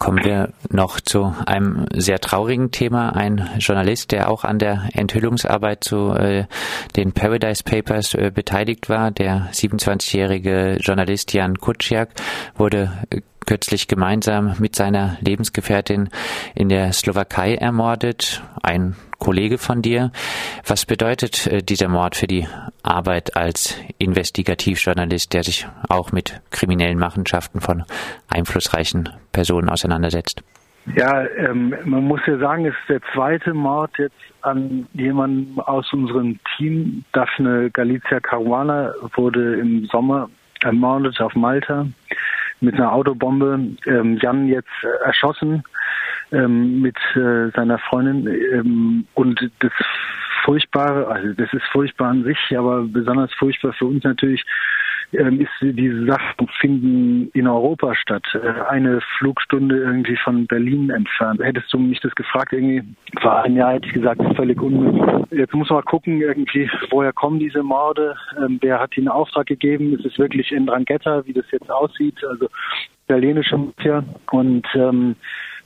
Kommen wir noch zu einem sehr traurigen Thema. Ein Journalist, der auch an der Enthüllungsarbeit zu äh, den Paradise Papers äh, beteiligt war, der 27-jährige Journalist Jan Kuciak, wurde kürzlich gemeinsam mit seiner Lebensgefährtin in der Slowakei ermordet. Ein Kollege von dir. Was bedeutet äh, dieser Mord für die Arbeit als Investigativjournalist, der sich auch mit kriminellen Machenschaften von einflussreichen Personen auseinandersetzt? Ja, ähm, man muss ja sagen, es ist der zweite Mord jetzt an jemandem aus unserem Team. Daphne Galizia Caruana wurde im Sommer ermordet auf Malta mit einer Autobombe. Ähm, Jan jetzt äh, erschossen ähm, mit äh, seiner Freundin ähm, und das Furchtbare, also das ist furchtbar an sich, aber besonders furchtbar für uns natürlich ähm, ist, diese Sachen finden in Europa statt. Äh, eine Flugstunde irgendwie von Berlin entfernt. Hättest du mich das gefragt, irgendwie vor einem Jahr hätte ich gesagt, völlig unmöglich. Jetzt muss man gucken, irgendwie, woher kommen diese Morde? Ähm, wer hat ihnen Auftrag gegeben? Ist es wirklich in Drangheta, wie das jetzt aussieht? Also italienische Mafia und ähm,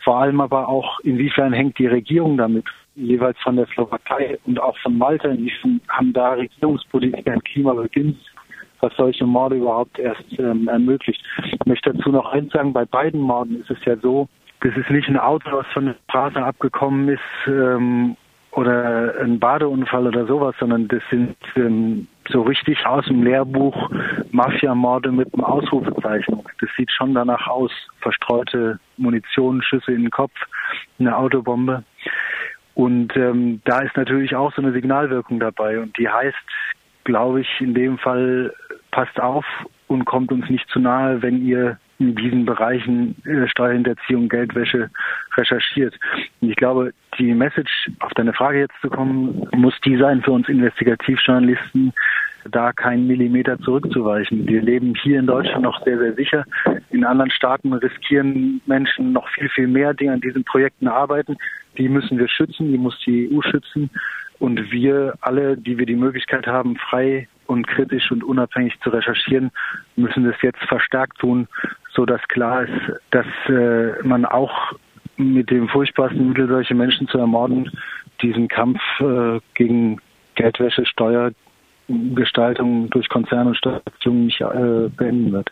vor allem aber auch, inwiefern hängt die Regierung damit, jeweils von der Slowakei und auch von Malta, inwiefern haben da Regierungspolitiker ein Klima beginnt, was solche Morde überhaupt erst ähm, ermöglicht. Ich möchte dazu noch eins sagen, bei beiden Morden ist es ja so, das ist nicht ein Auto, was von der Straße abgekommen ist ähm, oder ein Badeunfall oder sowas, sondern das sind ähm, so richtig aus dem Lehrbuch Mafia-Morde mit einem Ausrufezeichen. Das sieht schon danach aus. Verstreute Munition, Schüsse in den Kopf, eine Autobombe. Und ähm, da ist natürlich auch so eine Signalwirkung dabei. Und die heißt, glaube ich, in dem Fall, passt auf und kommt uns nicht zu nahe, wenn ihr in diesen Bereichen äh, Steuerhinterziehung, Geldwäsche recherchiert. Und ich glaube, die Message, auf deine Frage jetzt zu kommen, muss die sein für uns Investigativjournalisten, da keinen Millimeter zurückzuweichen. Wir leben hier in Deutschland noch sehr, sehr sicher. In anderen Staaten riskieren Menschen noch viel, viel mehr, die an diesen Projekten arbeiten. Die müssen wir schützen, die muss die EU schützen. Und wir alle, die wir die Möglichkeit haben, frei und kritisch und unabhängig zu recherchieren, müssen das jetzt verstärkt tun, so dass klar ist, dass äh, man auch mit dem furchtbarsten Mittel, solche Menschen zu ermorden, diesen Kampf äh, gegen Geldwäsche, Steuergestaltung durch Konzerne und Steuerbeziehungen nicht äh, beenden wird.